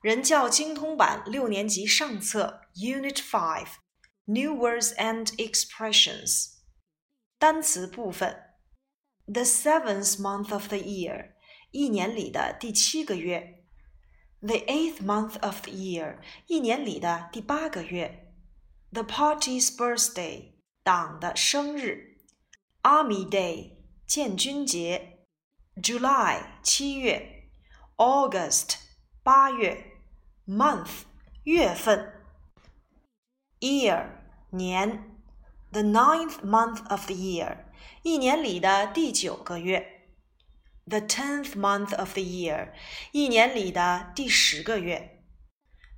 人教精通版六年级上册 Unit Five New Words and Expressions 单词部分 The seventh month of the year 一年里的第七个月 The eighth month of the year 一年里的第八个月 The party's birthday 党的生日 Army Day 建军节 July 七月 August 八月 month 月份，year 年，the ninth month of the year 一年里的第九个月，the tenth month of the year 一年里的第十个月，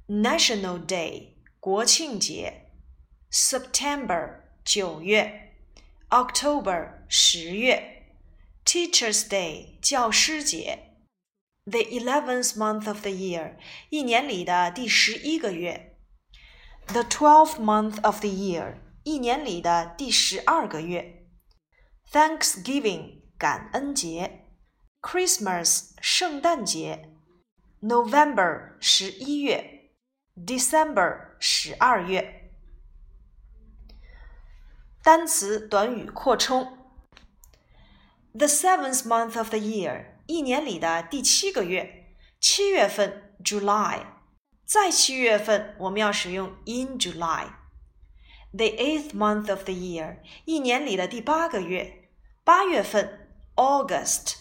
National Day 国庆节，September 九月，October 十月，Teachers Day 教师节。 the eleventh month of the year，一年里的第十一个月；the twelfth month of the year，一年里的第十二个月；Thanksgiving，感恩节；Christmas，圣诞节；November，十一月；December，十二月。单词短语扩充：the seventh month of the year。 一年里的第七个月，七月份 July，在七月份我们要使用 in July。The eighth month of the year，一年里的第八个月，八月份 August，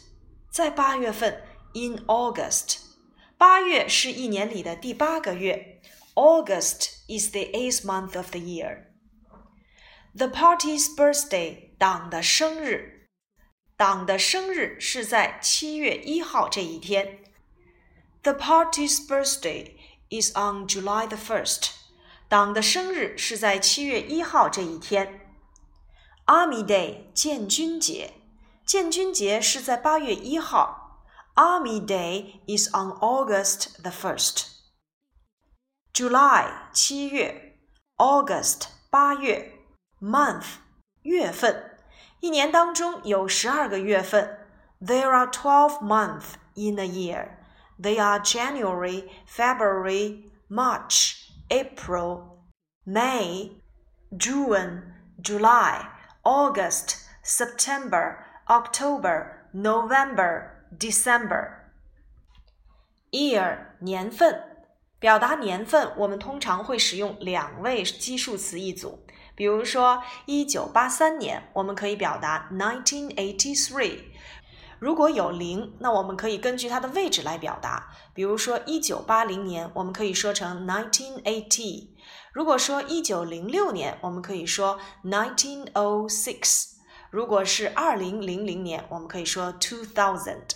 在八月份 in August。八月是一年里的第八个月，August is the eighth month of the year。The party's birthday，党的生日。 党的生日是在七月一号这一天。The party's birthday is on July the first。党的生日是在七月一号这一天。Army Day 建军节，建军节是在八月一号。Army Day is on August the first。July 七月，August 八月，month 月份。 一年当中有十二个月份。There are twelve months in a year. They are January, February, March, April, May, June, July, August, September, October, November, December. Year 年份，表达年份，我们通常会使用两位基数词一组。 比如说，一九八三年，我们可以表达 nineteen eighty three。如果有零，那我们可以根据它的位置来表达。比如说，一九八零年，我们可以说成 nineteen eighty。如果说一九零六年，我们可以说 nineteen o six。如果是二零零零年，我们可以说 two thousand。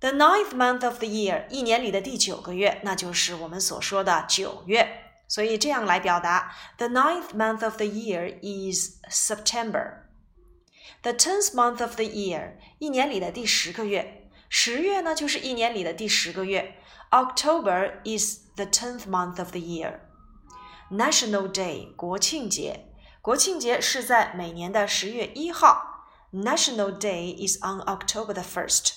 The ninth month of the year，一年里的第九个月，那就是我们所说的九月。所以这样来表达：The ninth month of the year is September. The tenth month of the year，一年里的第十个月。十月呢，就是一年里的第十个月。October is the tenth month of the year. National Day，国庆节。国庆节是在每年的十月一号。National Day is on October the first.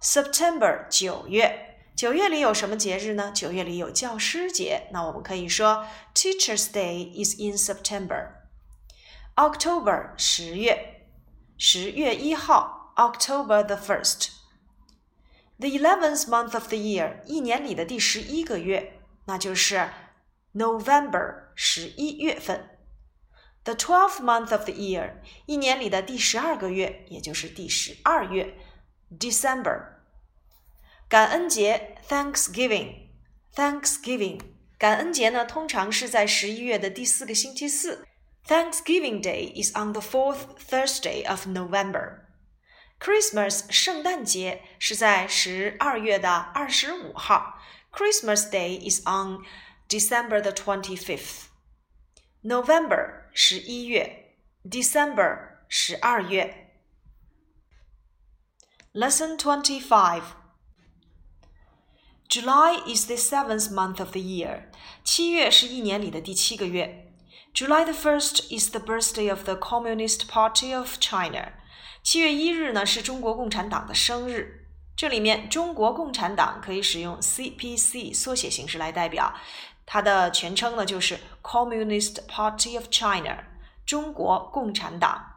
September，九月。 九月里有什么节日呢？九月里有教师节，那我们可以说 Teachers' Day is in September. October 十月，十月一号 October the first. The eleventh month of the year 一年里的第十一个月，那就是 November 十一月份。The twelfth month of the year 一年里的第十二个月，也就是第十二月 December。感恩节 Thanksgiving，Thanksgiving，感恩节呢通常是在十一月的第四个星期四。Thanksgiving Day is on the fourth Thursday of November. Christmas 圣诞节是在十二月的二十五号。Christmas Day is on December the twenty-fifth. November 十一月，December 十二月。Lesson twenty-five. July is the seventh month of the year. 七月是一年里的第七个月。July the first is the birthday of the Communist Party of China. 七月一日呢是中国共产党的生日。 这里面中国共产党可以使用 CPC 缩写形式来代表，它的全称呢就是 Communist Party of China，中国共产党。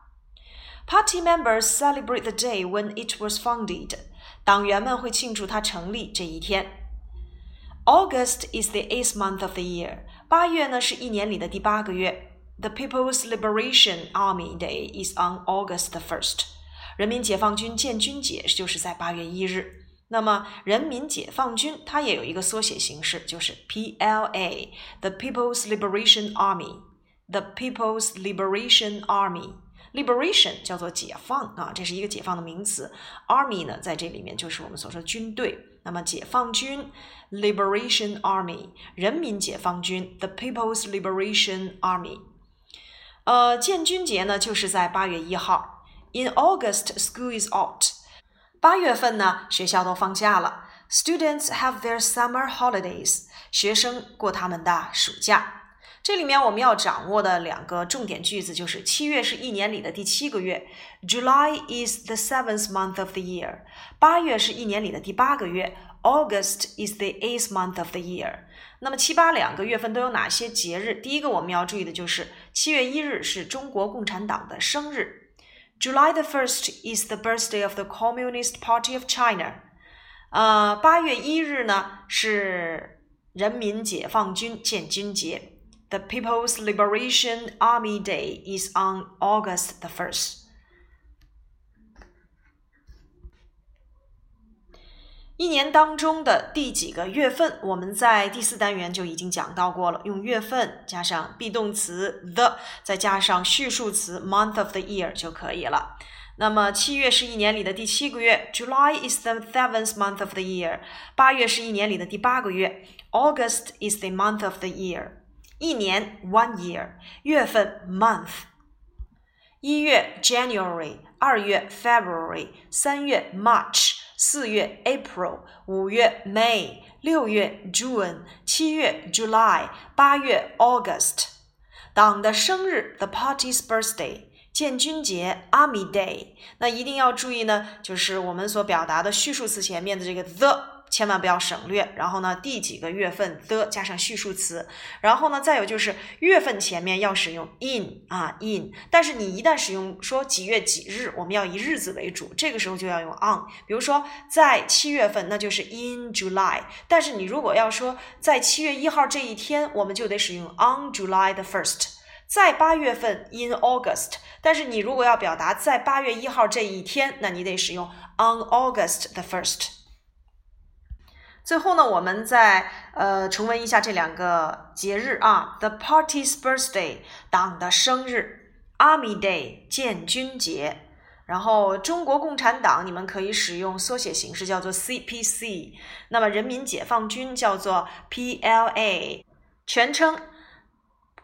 Party members celebrate the day when it was founded， 党员们会庆祝它成立这一天。August is the eighth month of the year，八月呢是一年里的第八个月。The People's Liberation Army Day is on August first。人民解放军建军节就是在八月一日。那么，人民解放军它也有一个缩写形式，就是 PLA，The People's Liberation Army。The People's Liberation Army Liberation 叫做解放啊，这是一个解放的名词。Army 呢，在这里面就是我们所说的军队。那么，解放军 Liberation Army，人民解放军 The People's Liberation Army。呃，建军节呢，就是在八月一号。In August, school is out. 八月份呢，学校都放假了。Students have their summer holidays. 学生过他们的暑假。这里面我们要掌握的两个重点句子就是：七月是一年里的第七个月，July is the seventh month of the year。八月是一年里的第八个月，August is the eighth month of the year。那么七八两个月份都有哪些节日？第一个我们要注意的就是七月一日是中国共产党的生日。July the first is the birthday of the Communist Party of China。呃，八月一日呢是人民解放军建军节。The People's Liberation Army Day is on August the first. 一年当中的第几个月份，我们在第四单元就已经讲到过了。用月份加上 be 动词 the，再加上序数词 month of the year 就可以了。那么七月是一年里的第七个月，July is the seventh month of the year。八月是一年里的第八个月，August is the month of the year。 一年 one year，月份 month。一月 January，二月 February，三月 March。四月 April，五月 May，六月 June，七月 July，八月 August。党的生日 the party's birthday，建军节 Army Day。那一定要注意呢，就是我们所表达的序数词前面的这个 the。千万不要省略。然后呢，第几个月份的加上序数词。然后呢，再有就是月份前面要使用 in 啊 in。但是你一旦使用说几月几日，我们要以日子为主，这个时候就要用 on。比如说在七月份，那就是 in July。但是你如果要说在七月一号这一天，我们就得使用 on July the first。在八月份 in August。但是你如果要表达在八月一号这一天，那你得使用 on August the first。最后呢，我们再呃重温一下这两个节日啊：The Party's Birthday，党的生日；Army Day，建军节。然后中国共产党，你们可以使用缩写形式叫做 CPC。那么人民解放军叫做 PLA，全称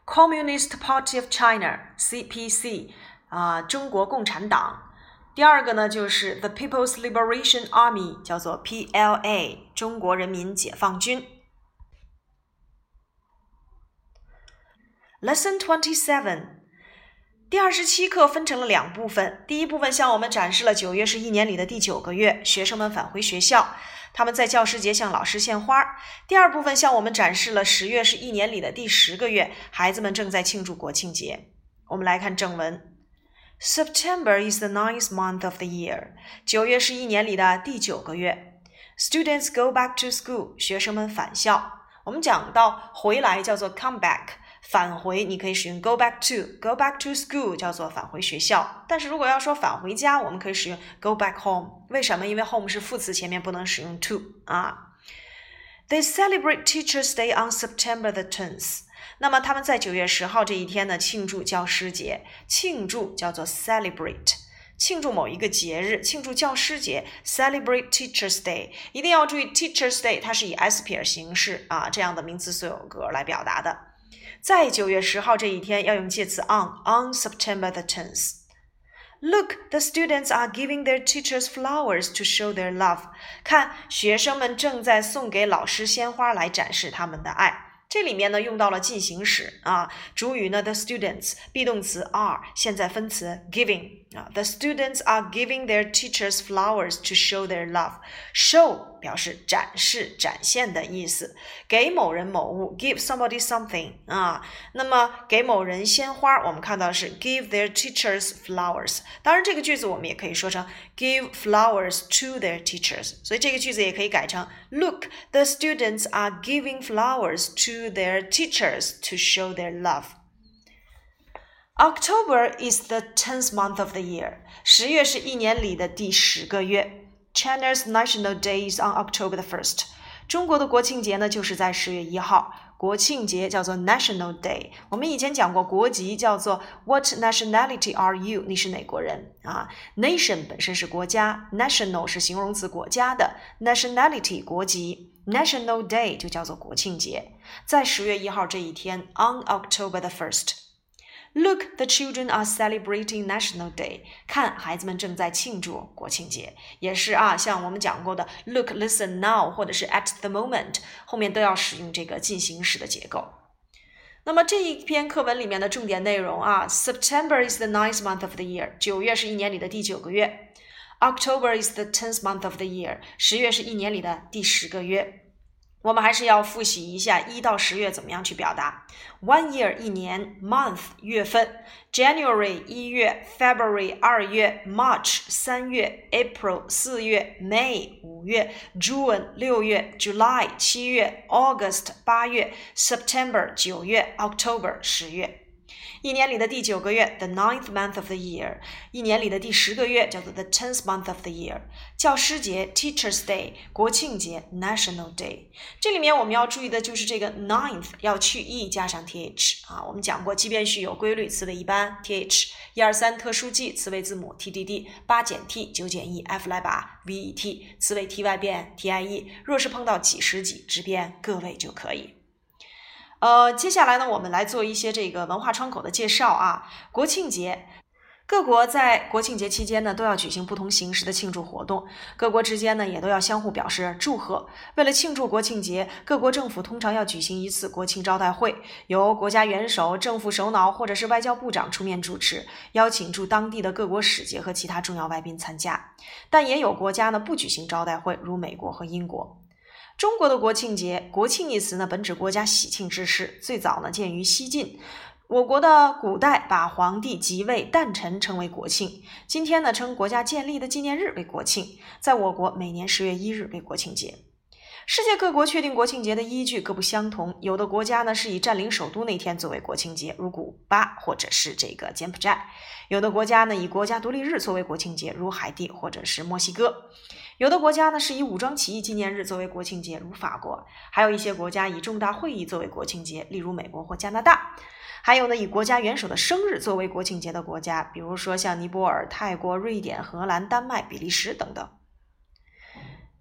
Communist Party of China，CPC 啊，中国共产党。第二个呢，就是 The People's Liberation Army，叫做 PLA，中国人民解放军。Lesson Twenty Seven，第二十七课分成了两部分。第一部分向我们展示了九月是一年里的第九个月，学生们返回学校，他们在教师节向老师献花。第二部分向我们展示了十月是一年里的第十个月，孩子们正在庆祝国庆节。我们来看正文。September is the ninth month of the year. 九月是一年里的第九个月。Students go back to school. 学生们返校。我们讲到回来叫做 come back，返回你可以使用 go back to。go back to school 叫做返回学校。但是如果要说返回家，我们可以使用 go back home。为什么？因为 home 是副词，前面不能使用 to 啊。They celebrate Teachers' Day on September the tenth. 那么他们在九月十号这一天呢，庆祝教师节。庆祝叫做 celebrate，庆祝某一个节日，庆祝教师节，celebrate Teachers' Day。一定要注意 Teachers' Day，它是以 s 撇形式啊这样的名词所有格来表达的。在九月十号这一天，要用介词 on，on September the tenth。Look, the students are giving their teachers flowers to show their love。看，学生们正在送给老师鲜花来展示他们的爱。这里面呢用到了进行时啊，主语呢 the students，be 动词 are，现在分词 giving ，The students are giving their teachers flowers to show their love. Show 表示展示、展现的意思，给某人某物，give somebody something 啊。那么给某人鲜花，我们看到是 give their teachers flowers。当然，这个句子我们也可以说成 give flowers to their teachers。所以这个句子也可以改成 Look, the students are giving flowers to their teachers to show their love. October is the tenth month of the year. 十月是一年里的第十个月。China's National Day is on October the first. 中国的国庆节呢，就是在十月一号。国庆节叫做 National Day。我们以前讲过，国籍叫做 What nationality are you？你是哪国人啊？Nation 本身是国家，National 是形容词国家的，Nationality 国籍，National Day 就叫做国庆节，在十月一号这一天，On October the first。Look, the children are celebrating National Day. 看，孩子们正在庆祝国庆节，也是啊，像我们讲过的，look, listen, now，或者是 at the moment，后面都要使用这个进行时的结构。那么这一篇课文里面的重点内容啊，September is the ninth month of the year，九月是一年里的第九个月；October is the tenth month of the year，十月是一年里的第十个月。我们还是要复习一下一到十月怎么样去表达。One year 一年，month 月份，January 一月，February 二月，March 三月，April 四月，May 五月，June 六月，July 七月，August 八月，September 九月，October 十月。一年里的第九个月，the ninth month of the year；一年里的第十个月叫做 the tenth month of the year。教师节 Teachers Day，国庆节 National Day。这里面我们要注意的就是这个 ninth 要去 e 加上 th 啊。我们讲过，奇变序有规律，词尾一般 th；一二三特殊记，词尾字母 tdd；八减 t，九减 e，f 来把 vet，词尾 ty 变 tie。若是碰到几十几，只变个位就可以。呃，接下来呢，我们来做一些这个文化窗口的介绍啊。国庆节，各国在国庆节期间呢，都要举行不同形式的庆祝活动，各国之间呢，也都要相互表示祝贺。为了庆祝国庆节，各国政府通常要举行一次国庆招待会，由国家元首、政府首脑或者是外交部长出面主持，邀请驻当地的各国使节和其他重要外宾参加。但也有国家呢，不举行招待会，如美国和英国。中国的国庆节，国庆一词呢，本指国家喜庆之事，最早呢见于西晋。我国的古代把皇帝即位诞辰称为国庆，今天呢称国家建立的纪念日为国庆。在我国，每年十月一日为国庆节。世界各国确定国庆节的依据各不相同，有的国家呢是以占领首都那天作为国庆节，如古巴或者是这个柬埔寨；有的国家呢以国家独立日作为国庆节，如海地或者是墨西哥。有的国家呢是以武装起义纪念日作为国庆节，如法国；还有一些国家以重大会议作为国庆节，例如美国或加拿大；还有呢以国家元首的生日作为国庆节的国家，比如说像尼泊尔、泰国、瑞典、荷兰、丹麦、比利时等等。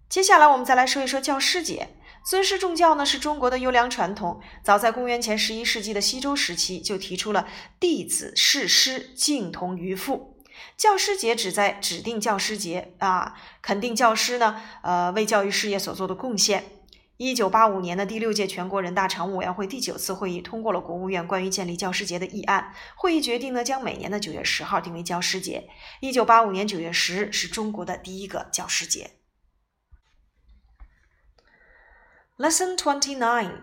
接下来我们再来说一说教师节。尊师重教呢是中国的优良传统，早在公元前十一世纪的西周时期就提出了弟子事师，敬同于父。教师节旨在指定教师节啊，肯定教师呢，呃，为教育事业所做的贡献。一九八五年的第六届全国人大常务委员会第九次会议通过了国务院关于建立教师节的议案。会议决定呢，将每年的九月十号定为教师节。一九八五年九月十日是中国的第一个教师节。Lesson twenty nine.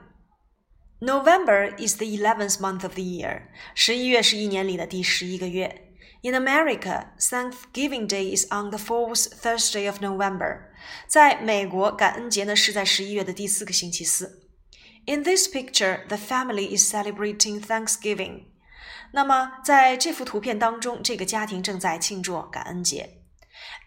November is the eleventh month of the year. 十一月是一年里的第十一个月。In America, Thanksgiving Day is on the fourth Thursday of November. 在美国，感恩节呢是在十一月的第四个星期四。In this picture, the family is celebrating Thanksgiving. 那么在这幅图片当中，这个家庭正在庆祝感恩节。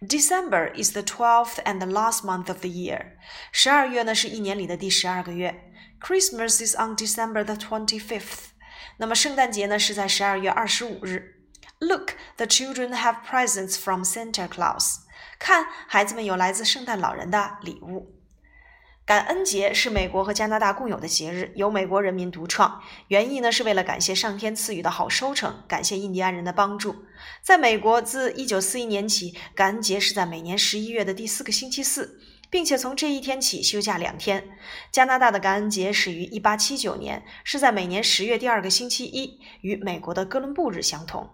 December is the twelfth and the last month of the year. 十二月呢是一年里的第十二个月。Christmas is on December the twenty-fifth. 那么圣诞节呢是在十二月二十五日。Look, the children have presents from Santa Claus. 看，孩子们有来自圣诞老人的礼物。 感恩节是美国和加拿大共有的节日，由美国人民独创。原意呢是为了感谢上天赐予的好收成，感谢印第安人的帮助。在美国，自1941年起，感恩节是在每年11月的第四个星期四，并且从这一天起休假两天。加拿大的感恩节始于1879年，是在每年十月第二个星期一，与美国的哥伦布日相同。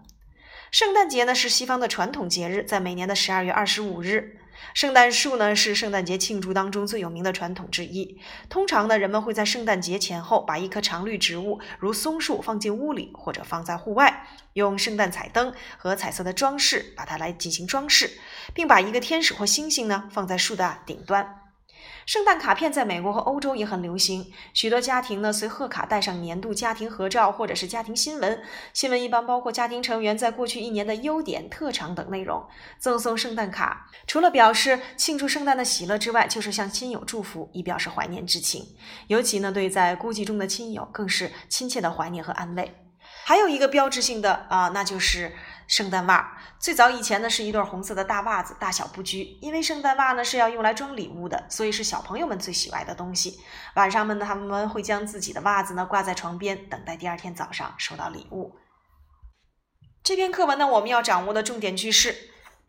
圣诞节呢是西方的传统节日，在每年的十二月二十五日。圣诞树呢是圣诞节庆祝当中最有名的传统之一。通常呢，人们会在圣诞节前后把一棵常绿植物，如松树放进屋里，或者放在户外，用圣诞彩灯和彩色的装饰把它来进行装饰，并把一个天使或星星呢放在树的顶端。圣诞卡片在美国和欧洲也很流行，许多家庭呢随贺卡带上年度家庭合照或者是家庭新闻。新闻一般包括家庭成员在过去一年的优点、特长等内容。赠送圣诞卡，除了表示庆祝圣诞的喜乐之外，就是向亲友祝福，以表示怀念之情。尤其呢对在孤寂中的亲友，更是亲切的怀念和安慰。还有一个标志性的啊，那就是。圣诞袜最早以前呢是一对红色的大袜子，大小不拘。因为圣诞袜呢是要用来装礼物的，所以是小朋友们最喜爱的东西。晚上们呢，他们会将自己的袜子呢挂在床边，等待第二天早上收到礼物。这篇课文呢，我们要掌握的重点句式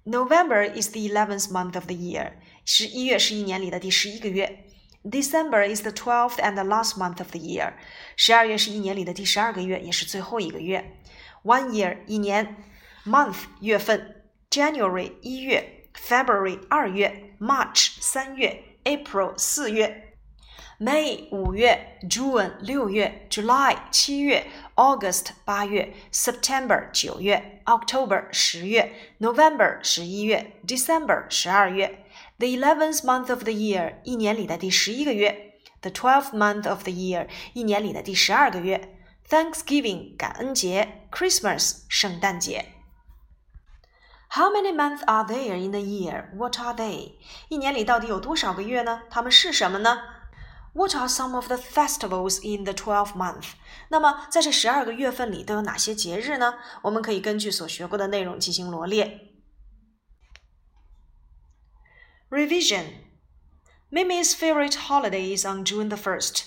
：November is the eleventh month of the year，十一月是一年里的第十一个月；December is the twelfth and last month of the year，十二月是一年里的第十二个月，也是最后一个月。One year，一年。month 月份，January 一月，February 二月，March 三月，April 四月，May 五月，June 六月，July 七月，August 八月，September 九月，October 十月，November 十一月，December 十二月。The eleventh month of the year 一年里的第十一个月，The twelfth month of the year 一年里的第十二个月，Thanksgiving 感恩节，Christmas 圣诞节。 How many months are there in a year? What are they? 一年里到底有多少个月呢？它们是什么呢？What are some of the festivals in the twelve month? 那么在这十二个月份里都有哪些节日呢？我们可以根据所学过的内容进行罗列。Revision. Mimi's favorite holiday is on June the first.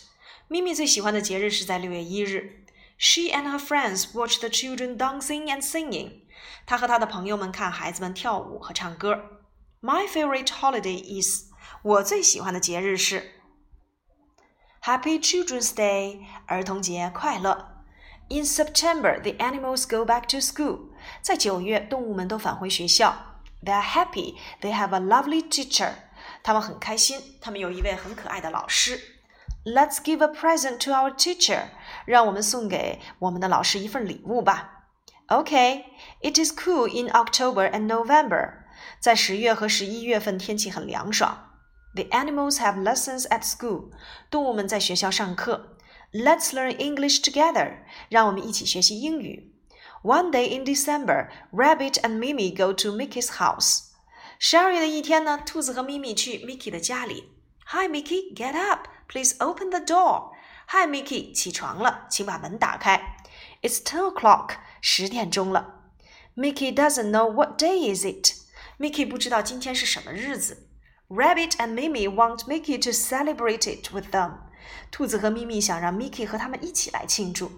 咪咪最喜欢的节日是在六月一日。She and her friends watch the children dancing and singing. 他和他的朋友们看孩子们跳舞和唱歌。My favorite holiday is 我最喜欢的节日是 Happy Children's Day 儿童节快乐。In September, the animals go back to school. 在九月，动物们都返回学校。They are happy. They have a lovely teacher. 他们很开心，他们有一位很可爱的老师。Let's give a present to our teacher. 让我们送给我们的老师一份礼物吧。 Okay, it is cool in October and November. 在十月和十一月份天气很凉爽。The animals have lessons at school. 动物们在学校上课。Let's learn English together. 让我们一起学习英语。One day in December, Rabbit and Mimi go to Mickey's house. 十二月的一天呢，兔子和咪咪去 Mickey 的家里。Hi, Mickey, get up. Please open the door. Hi, Mickey，起床了，请把门打开。 It's ten o'clock. 十点钟了。Mickey doesn't know what day is it. Mickey 不知道今天是什么日子。Rabbit and Mimi want Mickey to celebrate it with them. 兔子和咪咪想让 Mickey 和他们一起来庆祝。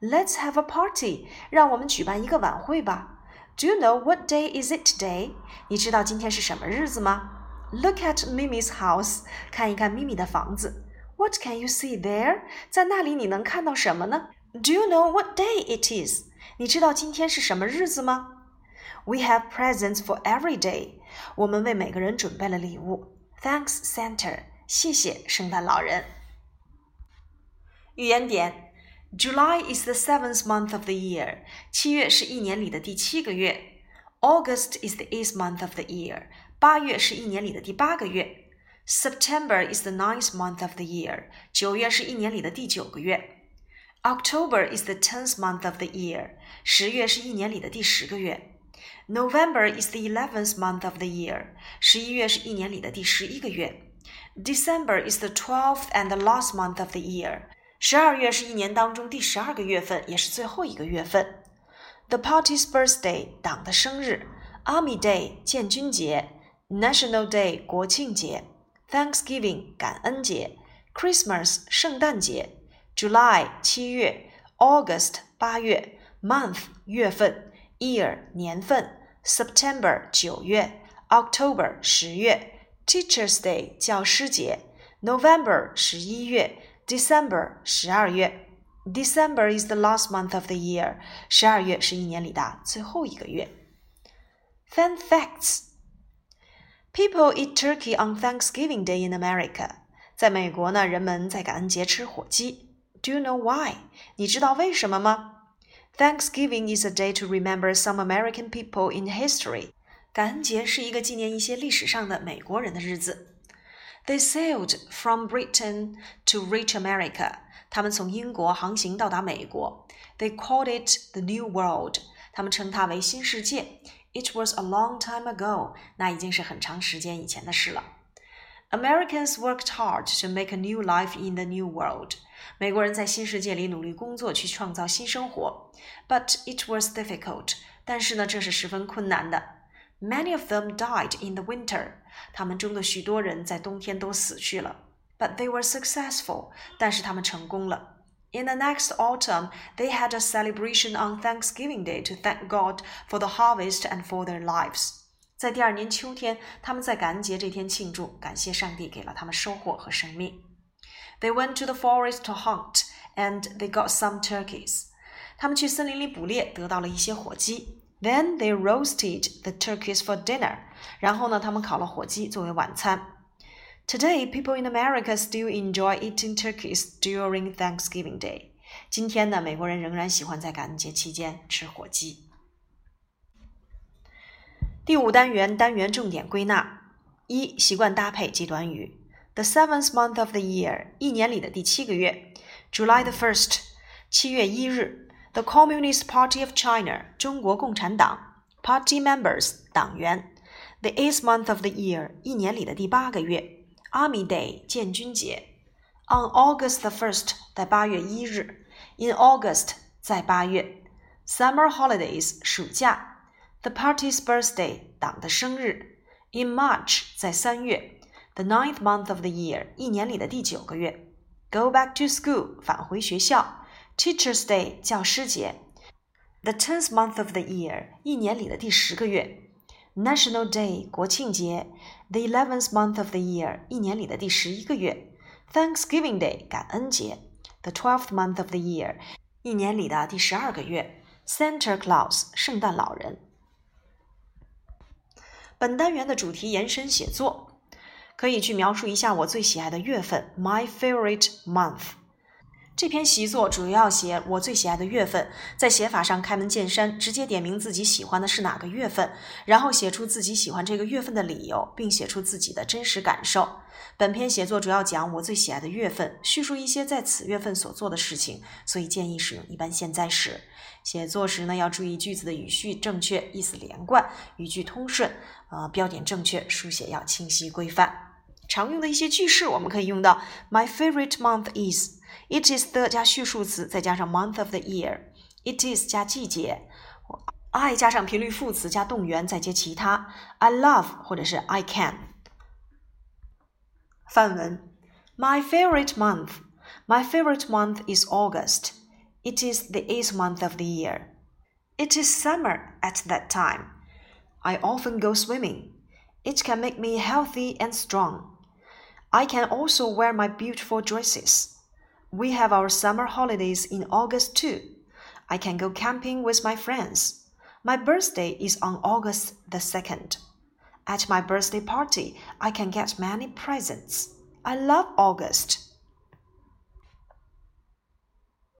Let's have a party. 让我们举办一个晚会吧。Do you know what day is it today? 你知道今天是什么日子吗？Look at Mimi's house. 看一看咪咪的房子。What can you see there? 在那里你能看到什么呢 ？Do you know what day it is? 你知道今天是什么日子吗？We have presents for every day。我们为每个人准备了礼物。Thanks, Santa。谢谢圣诞老人。语言点：July is the seventh month of the year。七月是一年里的第七个月。August is the eighth month of the year。八月是一年里的第八个月。September is the ninth month of the year。九月是一年里的第九个月。 October is the tenth month of the year. 十月是一年里的第十个月。November is the eleventh month of the year. 十一月是一年里的第十一个月。December is the twelfth and the last month of the year. 十二月是一年当中第十二个月份，也是最后一个月份。The party's birthday，党的生日。Army Day，建军节。National Day，国庆节。Thanksgiving，感恩节。Christmas，圣诞节。 July 七月，August 八月，month 月份，year 年份，September 九月，October 十月，Teachers Day 教师节，November 十一月，December 十二月。 December is the last month of the year. 十二月是一年里的最后一个月。Fun facts. People eat turkey on Thanksgiving Day in America. 在美国呢，人们在感恩节吃火鸡。 Do you know why? 你知道为什么吗？Thanksgiving is a day to remember some American people in history. 感恩节是一个纪念一些历史上的美国人的日子。They sailed from Britain to reach America. 他们从英国航行到达美国。They called it the New World. 他们称它为新世界。It was a long time ago. 那已经是很长时间以前的事了。Americans worked hard to make a new life in the New World. 美国人在新世界里努力工作，去创造新生活。But it was difficult. 但是呢，这是十分困难的。Many of them died in the winter. 他们中的许多人在冬天都死去了。But they were successful. 但是他们成功了。In the next autumn, they had a celebration on Thanksgiving Day to thank God for the harvest and for their lives. 在第二年秋天，他们在感恩节这天庆祝，感谢上帝给了他们收获和生命。 They went to the forest to hunt, and they got some turkeys. 他们去森林里捕猎，得到了一些火鸡。Then they roasted the turkeys for dinner. 然后呢，他们烤了火鸡作为晚餐。Today, people in America still enjoy eating turkeys during Thanksgiving Day. 今天呢，美国人仍然喜欢在感恩节期间吃火鸡。第五单元单元重点归纳：一、习惯搭配及短语。 The seventh month of the year，一年里的第七个月。July the first，七月一日。The Communist Party of China，中国共产党。Party members，党员。The eighth month of the year，一年里的第八个月。Army Day，建军节。On August the first，在八月一日。In August，在八月。Summer holidays，暑假。The party's birthday，党的生日。In March，在三月。 The ninth month of the year，一年里的第九个月。Go back to school，返回学校。Teachers' Day，教师节。The tenth month of the year，一年里的第十个月。National Day，国庆节。The eleventh month of the year，一年里的第十一个月。Thanksgiving Day，感恩节。The twelfth month of the year，一年里的第十二个月。Santa Claus，圣诞老人。本单元的主题延伸写作， 可以去描述一下我最喜爱的月份，my favorite month。这篇习作主要写我最喜爱的月份，在写法上开门见山，直接点明自己喜欢的是哪个月份，然后写出自己喜欢这个月份的理由，并写出自己的真实感受。本篇写作主要讲我最喜爱的月份，叙述一些在此月份所做的事情，所以建议使用一般现在时。写作时呢，要注意句子的语序正确，意思连贯，语句通顺，呃，标点正确，书写要清晰规范。常用的一些句式，我们可以用到 My favorite month is。It is the 加叙述词，再加上 month of the year。It is 加季节，I 加上频率副词加动员，再接其他。I love 或者是 I can。范文：My favorite month. My favorite month is August. It is the eighth month of the year. It is summer at that time. I often go swimming. It can make me healthy and strong. I can also wear my beautiful dresses. We have our summer holidays in August too. I can go camping with my friends. My birthday is on August the 2nd. At my birthday party, I can get many presents. I love August.